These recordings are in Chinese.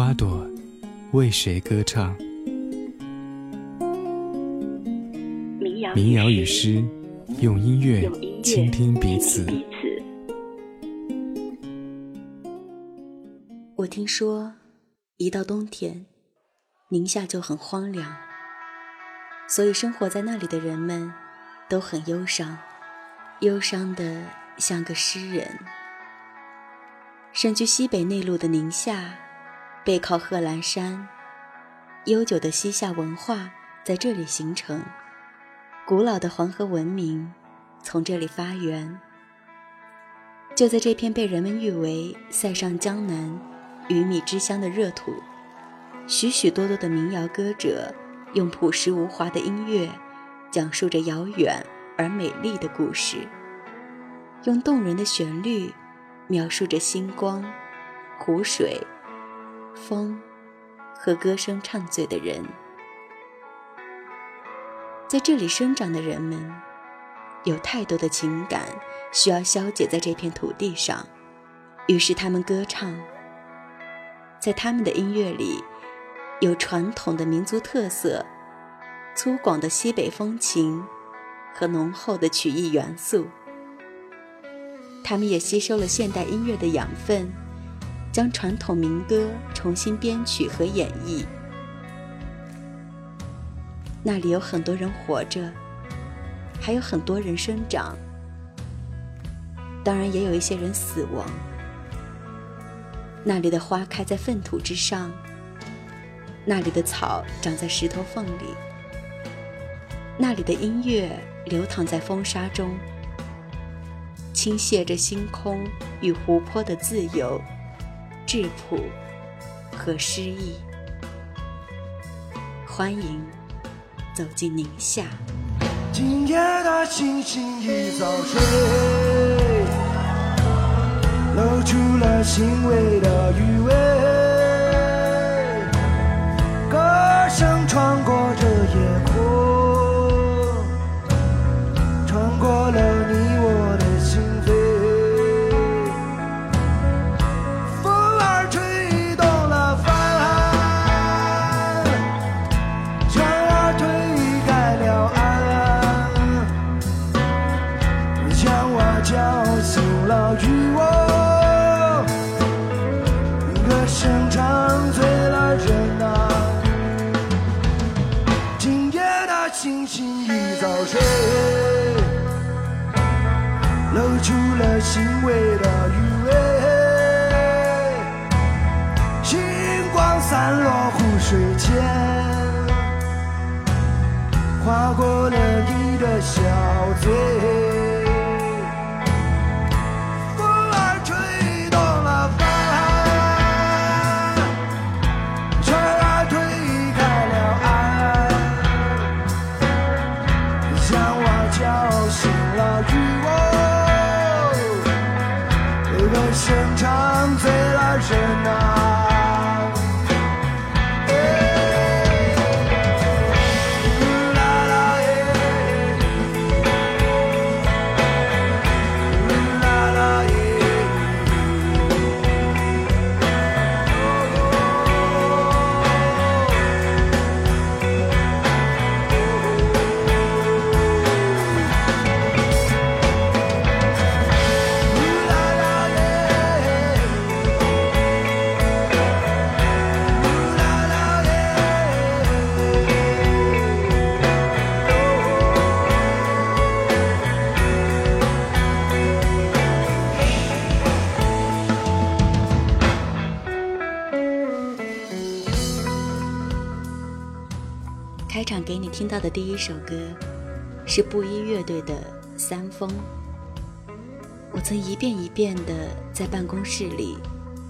花朵为谁歌唱？民谣与诗，用音乐倾听彼此。我听说，一到冬天，宁夏就很荒凉，所以生活在那里的人们都很忧伤，忧伤的像个诗人。身居西北内陆的宁夏，背靠贺兰山，悠久的西夏文化在这里形成，古老的黄河文明从这里发源。就在这片被人们誉为“塞上江南”。鱼米之乡的热土，许许多多的民谣歌者用朴实无华的音乐，讲述着遥远而美丽的故事，用动人的旋律描述着星光、湖水、风和歌声唱醉的人。在这里生长的人们，有太多的情感需要消解在这片土地上，于是他们歌唱。在他们的音乐里，有传统的民族特色、粗犷的西北风情和浓厚的曲艺元素。他们也吸收了现代音乐的养分，将传统民歌重新编曲和演绎。那里有很多人活着，还有很多人生长，当然也有一些人死亡。那里的花开在粪土之上，那里的草长在石头缝里，那里的音乐流淌在风沙中，倾泻着星空与湖泊的自由、质朴和诗意。欢迎走进宁夏。今夜的星星已早睡。露出了欣慰的余味，歌声穿过这夜空，轻微的余味，星光散落湖水间，划过了你的小嘴。到的第一首歌是布衣乐队的《三风》。我曾一遍一遍地在办公室里、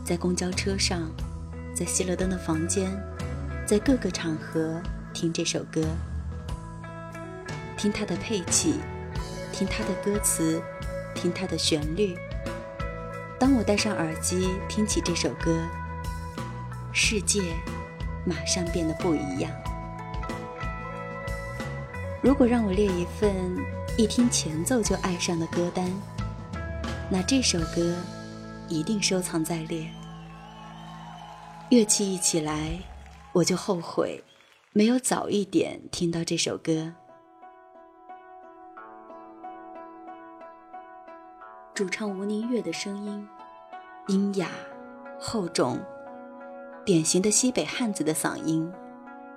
在公交车上、在熄了灯的房间，在各个场合听这首歌，听它的配器，听它的歌词，听它的旋律。当我戴上耳机听起这首歌，世界马上变得不一样。如果让我列一份一听前奏就爱上的歌单，那这首歌一定收藏在列。乐器一起来，我就后悔没有早一点听到这首歌。主唱吴宁月的声音，阴哑、厚重，典型的西北汉子的嗓音，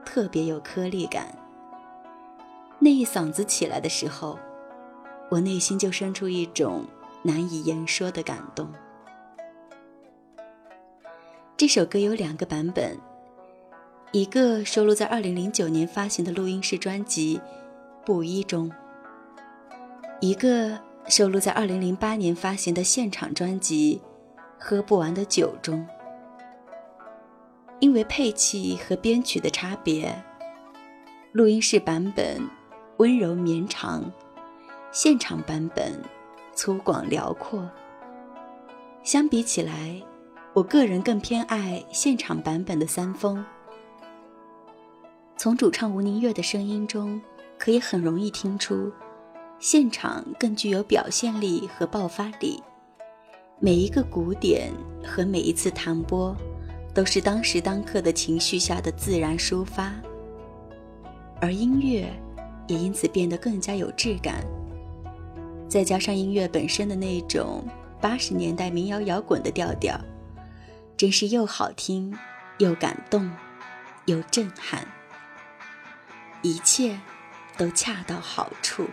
特别有颗粒感。那一嗓子起来的时候，我内心就生出一种难以言说的感动。这首歌有两个版本，一个收录在2009年发行的录音室专辑《布衣》中，一个收录在2008年发行的现场专辑《喝不完的酒》中。因为配器和编曲的差别，录音室版本。温柔绵长，现场版本粗犷辽阔。相比起来，我个人更偏爱现场版本的三丰。从主唱吴宁月的声音中，可以很容易听出，现场更具有表现力和爆发力。每一个鼓点和每一次弹拨，都是当时当刻的情绪下的自然抒发，而音乐。也因此变得更加有质感。再加上音乐本身的那种八十年代民谣摇滚的调调，真是又好听，又感动，又震撼，一切都恰到好处。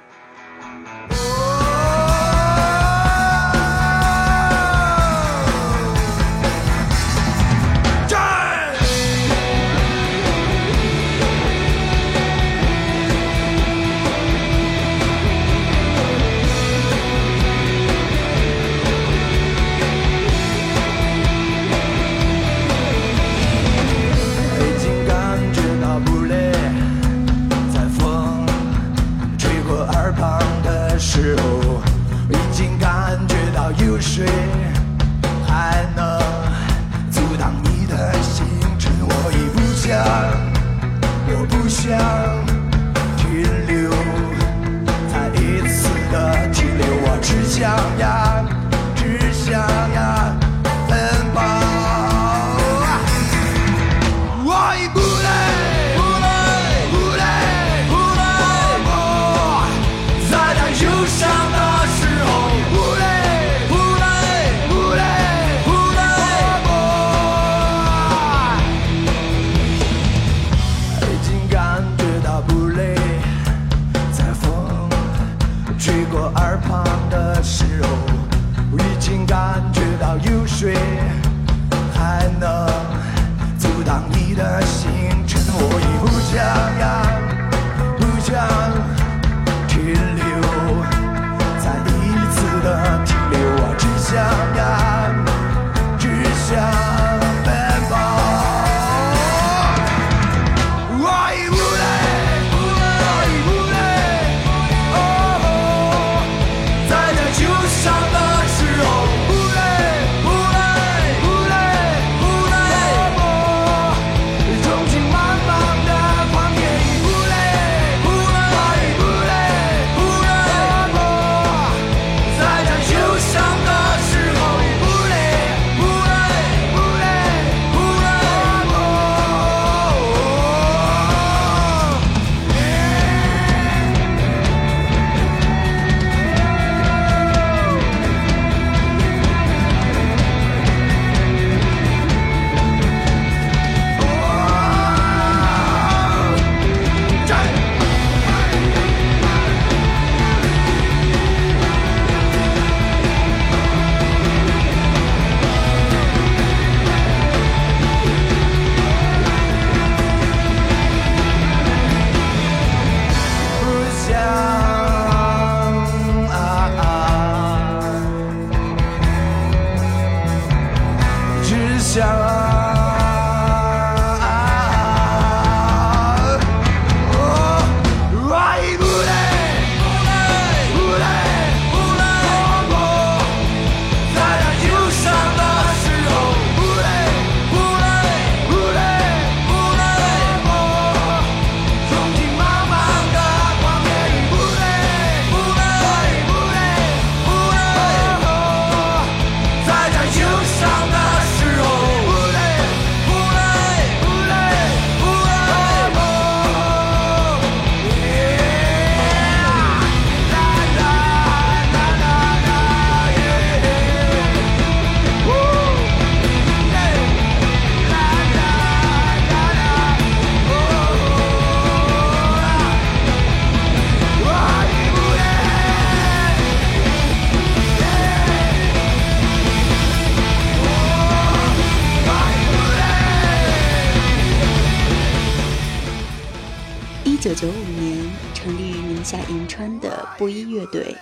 九九五年成立于宁夏银川的布衣乐队，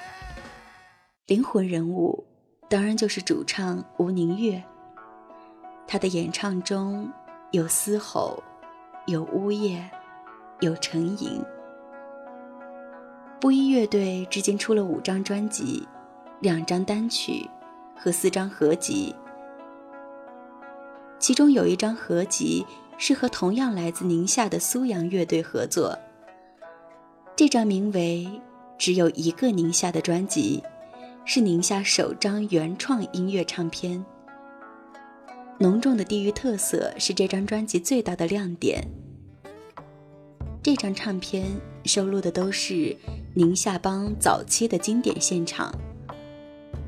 灵魂人物当然就是主唱吴宁月。他的演唱中有嘶吼，有呜咽，有沉吟。布衣乐队至今出了五张专辑、两张单曲和四张合集，其中有一张合集是和同样来自宁夏的苏阳乐队合作。这张名为《只有一个宁夏》的专辑，是宁夏首张原创音乐唱片。浓重的地域特色是这张专辑最大的亮点。这张唱片收录的都是宁夏帮早期的经典现场，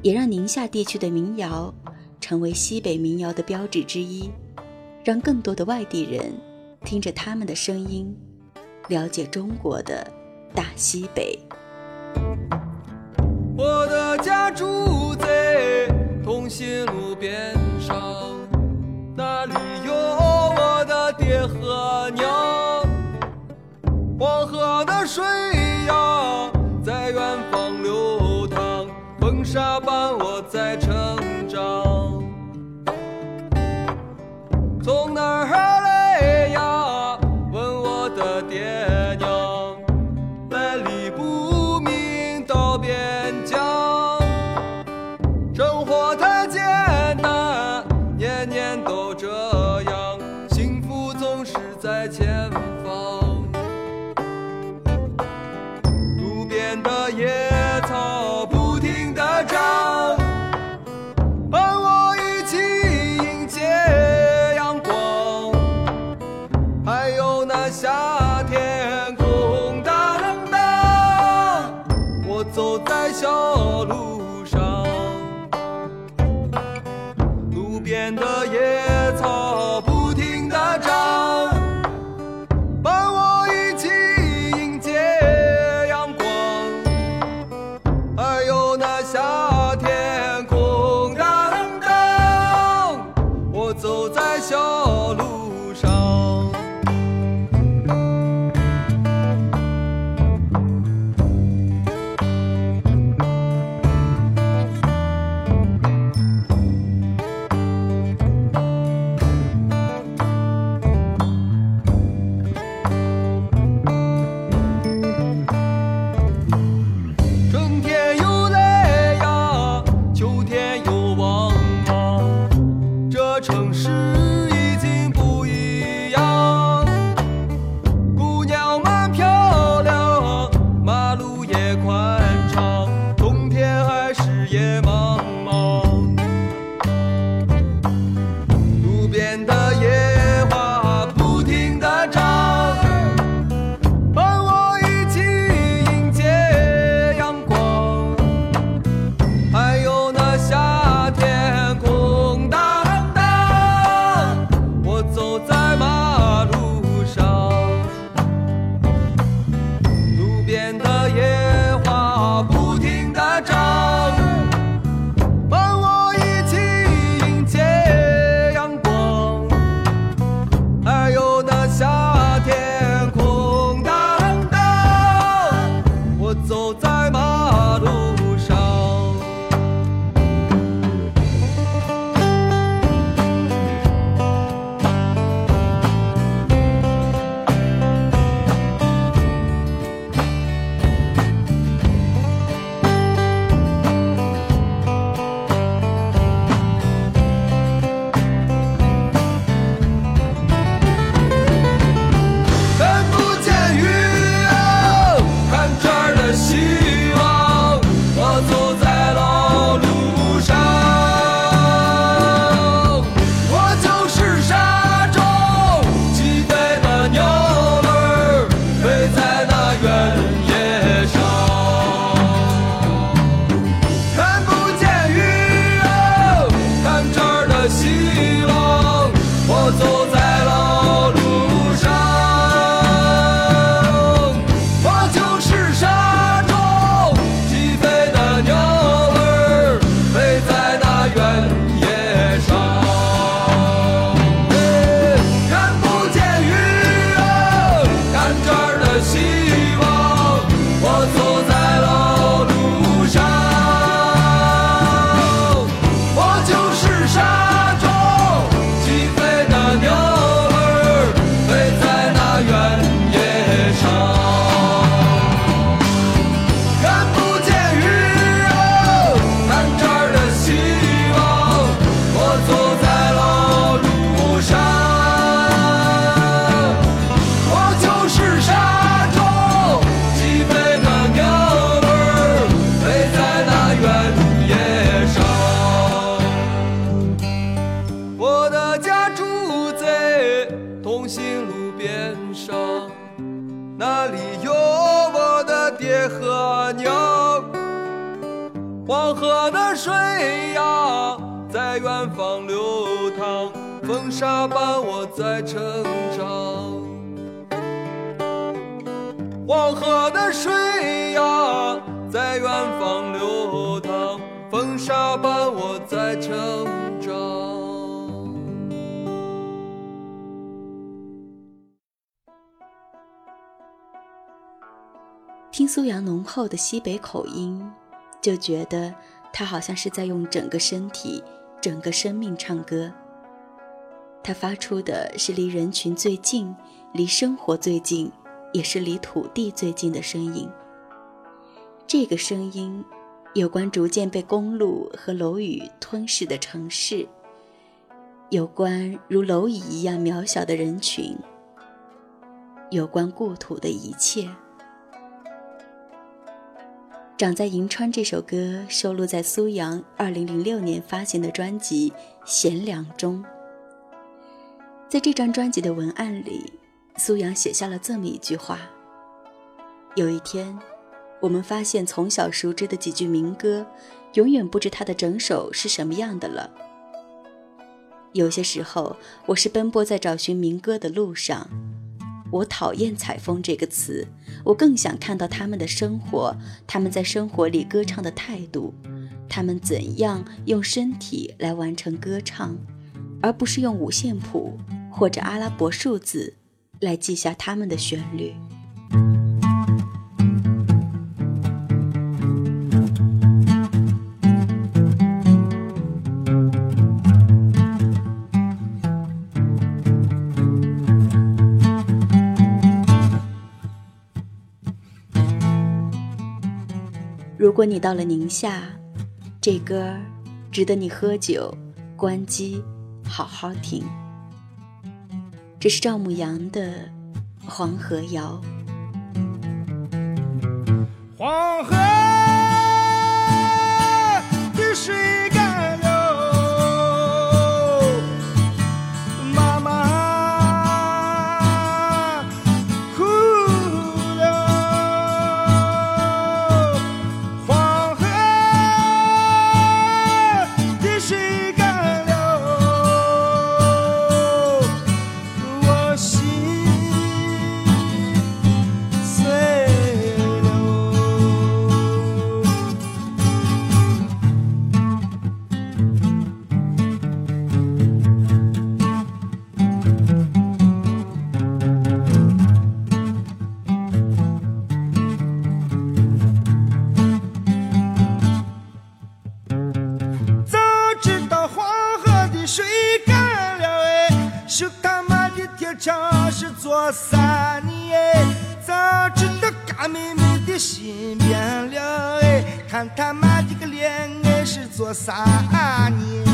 也让宁夏地区的民谣成为西北民谣的标志之一，让更多的外地人听着他们的声音，了解中国的。大西北，我的家住在同心路边上，那里有我的爹和娘。黄河的水呀，在远方流淌，风沙伴我在成厚的西北口音，就觉得他好像是在用整个身体、整个生命唱歌。他发出的是离人群最近、离生活最近，也是离土地最近的声音。这个声音，有关逐渐被公路和楼宇吞噬的城市，有关如蝼蚁一样渺小的人群，有关故土的一切。《长在银川》这首歌收录在苏阳2006年发行的专辑《贤良》中。在这张专辑的文案里，苏阳写下了这么一句话：“有一天，我们发现从小熟知的几句民歌，永远不知它的整首是什么样的了。有些时候，我是奔波在找寻民歌的路上。”我讨厌“采风”这个词，我更想看到他们的生活，他们在生活里歌唱的态度，他们怎样用身体来完成歌唱，而不是用五线谱或者阿拉伯数字来记下他们的旋律。如果你到了宁夏，这歌值得你喝酒、关机，好好听。这是赵牧阳的《黄河谣》。黄河的水。妹妹的心变了哎，看他妈的个恋爱是做啥呢？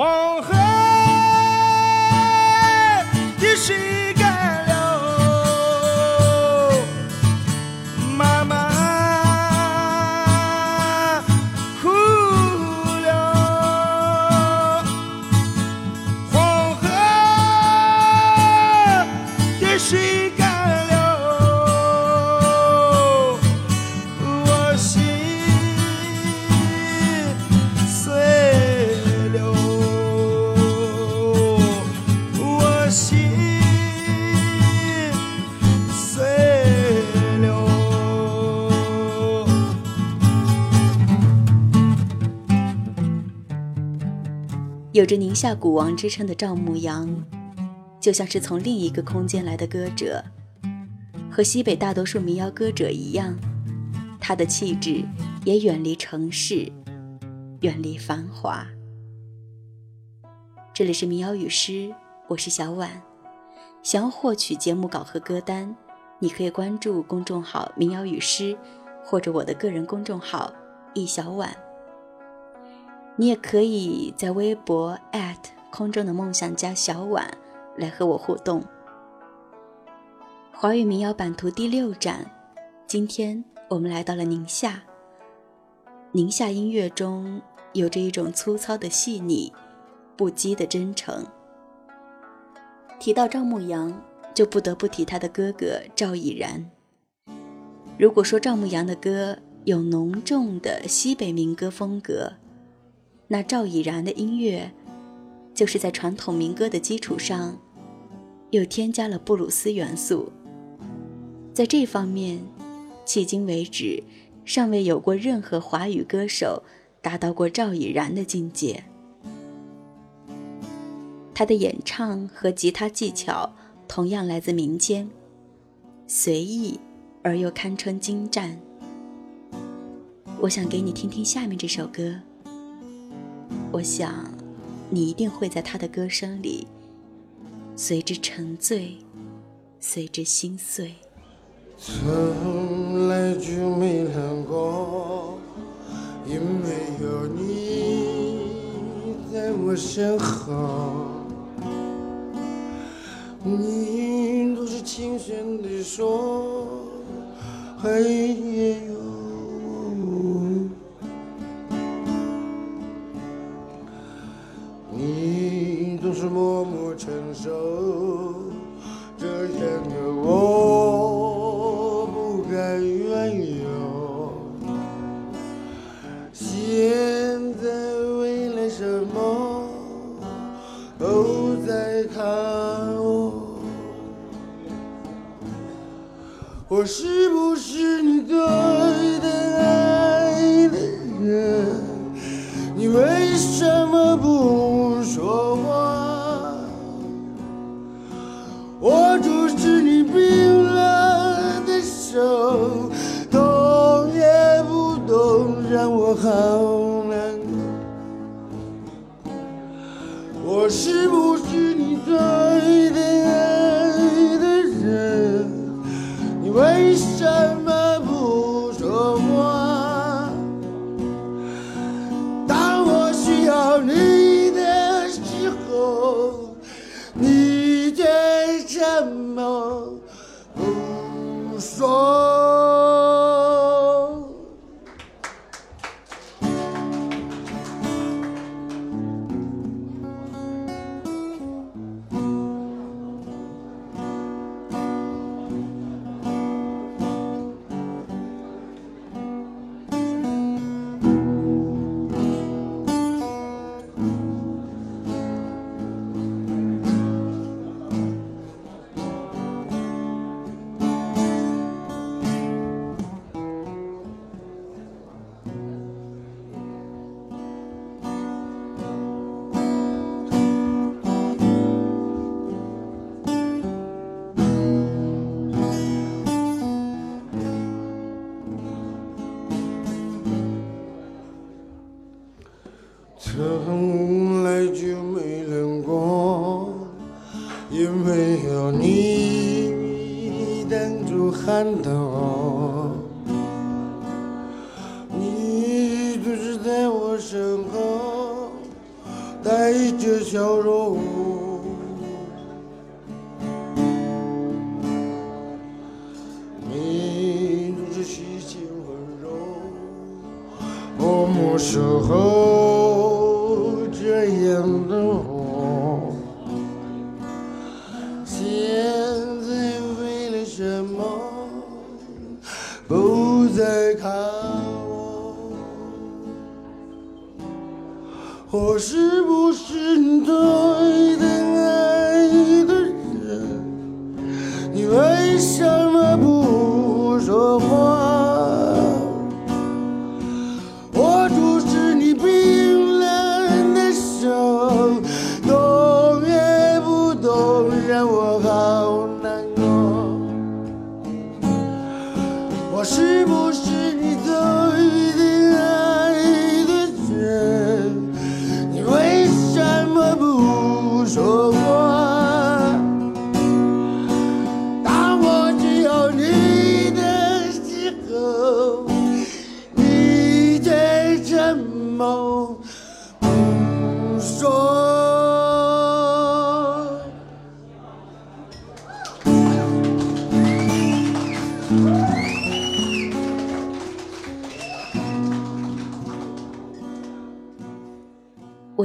黄河。的水有着宁夏古王之称的赵牧阳，就像是从另一个空间来的歌者，和西北大多数民谣歌者一样，他的气质也远离城市，远离繁华。这里是民谣与诗，我是小婉。想要获取节目稿和歌单，你可以关注公众号“民谣与诗”，或者我的个人公众号“易小婉”。你也可以在微博空中的梦想家小婉来和我互动。华语民谣版图第六站，今天我们来到了宁夏。宁夏音乐中有着一种粗糙的细腻。不羁的真诚。提到赵牧阳，就不得不提他的哥哥赵以然。如果说赵牧阳的歌有浓重的西北民歌风格，那赵以然的音乐，就是在传统民歌的基础上，又添加了布鲁斯元素。在这方面，迄今为止，尚未有过任何华语歌手达到过赵以然的境界。他的演唱和吉他技巧同样来自民间，随意而又堪称精湛。我想给你听听下面这首歌，我想你一定会在他的歌声里随之沉醉，随之心碎。从来就没想过，因为有你在我身后。你都是轻声地说，黑夜带着笑容。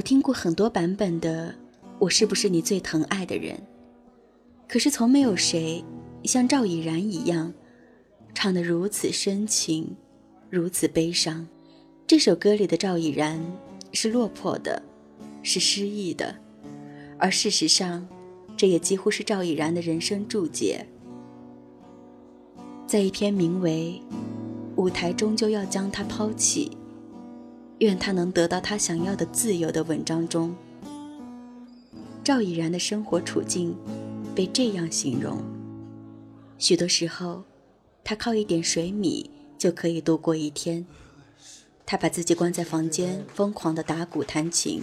听过很多版本的《我是不是你最疼爱的人》，可是从没有谁像赵以然一样唱得如此深情，如此悲伤。这首歌里的赵以然是落魄的，是失意的，而事实上，这也几乎是赵以然的人生注解。在一篇名为《舞台终究要将他抛弃》。愿他能得到他想要的自由的文章中，赵以然的生活处境被这样形容：许多时候，他靠一点水米就可以度过一天。他把自己关在房间，疯狂地打鼓弹琴。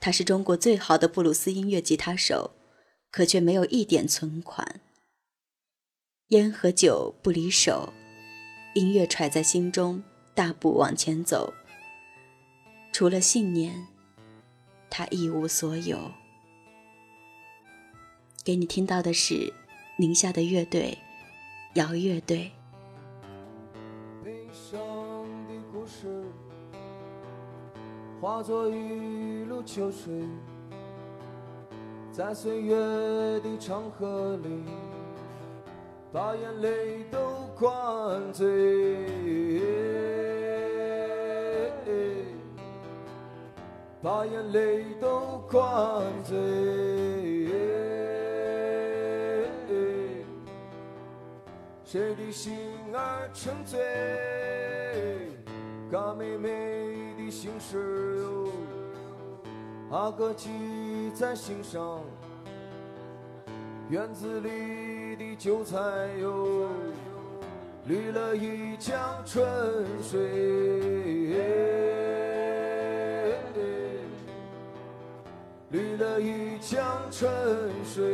他是中国最好的布鲁斯音乐吉他手，可却没有一点存款。烟和酒不离手，音乐揣在心中，大步往前走。除了信念，他一无所有。给你听到的是宁夏的乐队摇乐队。悲伤的故事化作一路秋水，在岁月的长河里，把眼泪都灌醉。把眼泪都灌醉，谁的心儿沉醉？嘎妹妹的心事哟，阿哥记在心上。院子里的韭菜哟，绿了一江春水。绿了一江春水，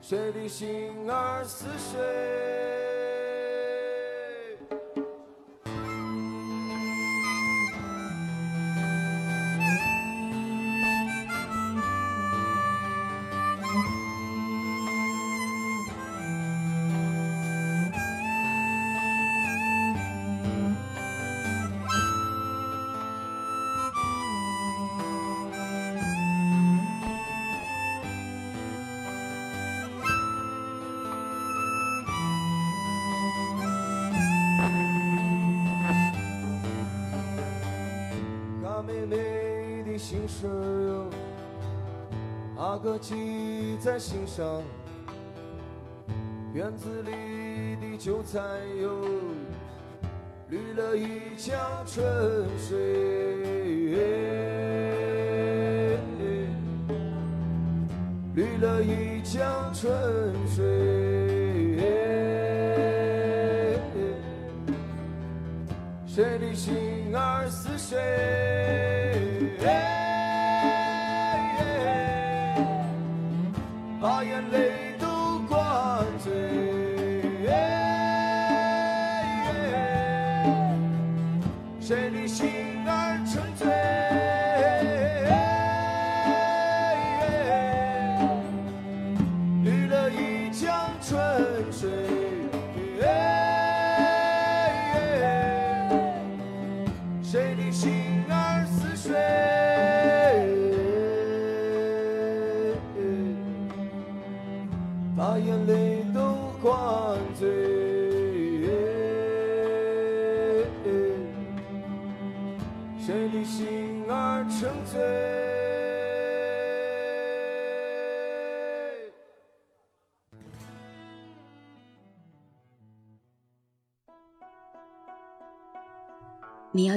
谁的心儿似水？阿哥记在心上。院子里的韭菜哟，绿了一江春水。绿了一江春水。谁的心儿似水？民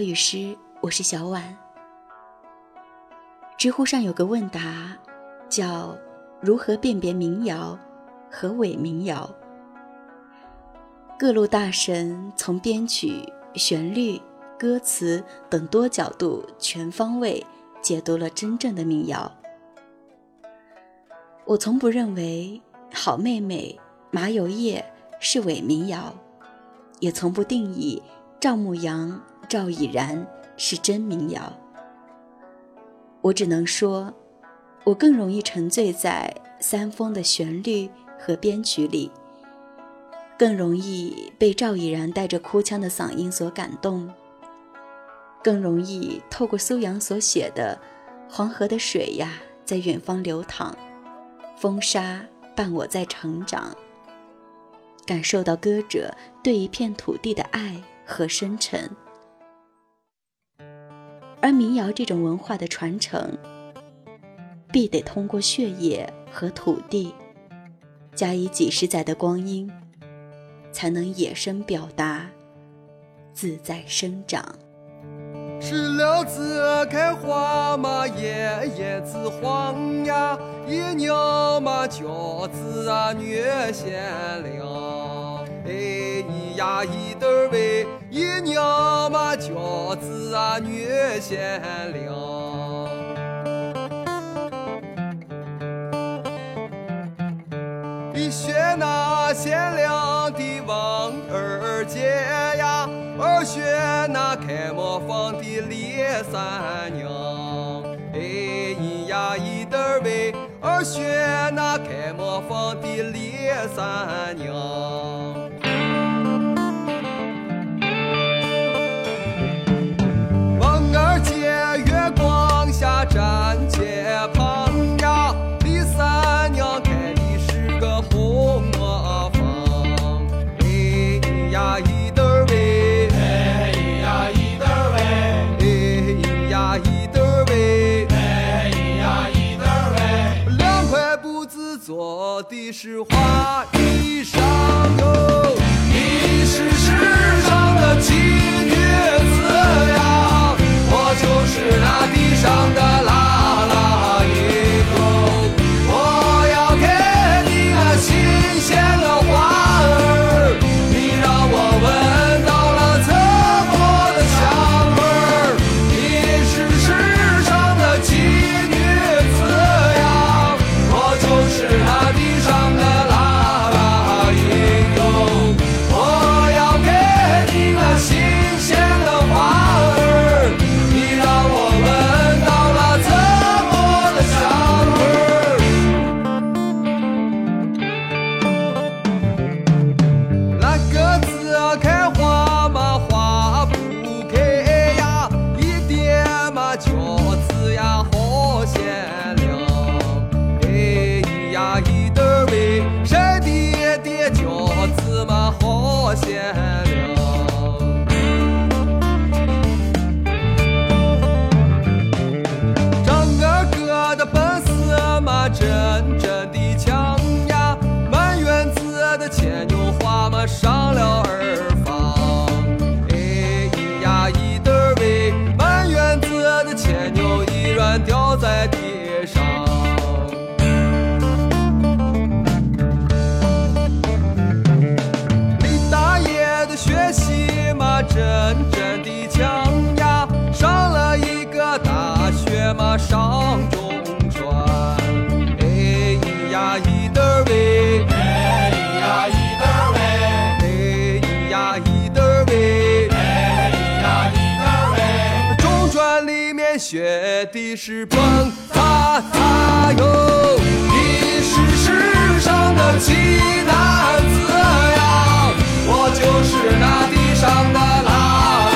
谣与诗，我是小婉。知乎上有个问答，叫如何辨别民谣和伪民谣。各路大神从编曲、旋律、歌词等多角度全方位解读了真正的民谣。我从不认为《好妹妹》《麻油叶》是伪民谣，也从不定义赵牧阳、赵以然是真民谣。我只能说，我更容易沉醉在三丰的旋律和编曲里，更容易被赵已然带着哭腔的嗓音所感动，更容易透过苏阳所写的“黄河的水呀，在远方流淌，风沙伴我在成长”，感受到歌者对一片土地的爱和深沉。而民谣这种文化的传承，必得通过血液和土地，加以几十载的光阴，才能野生表达，自在生长。石榴子开花嘛，叶叶子黄呀，一娘嘛娇子啊，女贤良，哎呀一得喂。一娘嘛娇子啊，女贤良。一选那贤良的王二姐呀，二选那开磨坊的李三娘。哎咿呀一得喂，二选那开磨坊的李三娘。是花衣裳哟，你是世上的奇女子呀，我就是那地上的。学的是蹦擦擦哟，你是世上的奇男子呀，我就是那地上的狼。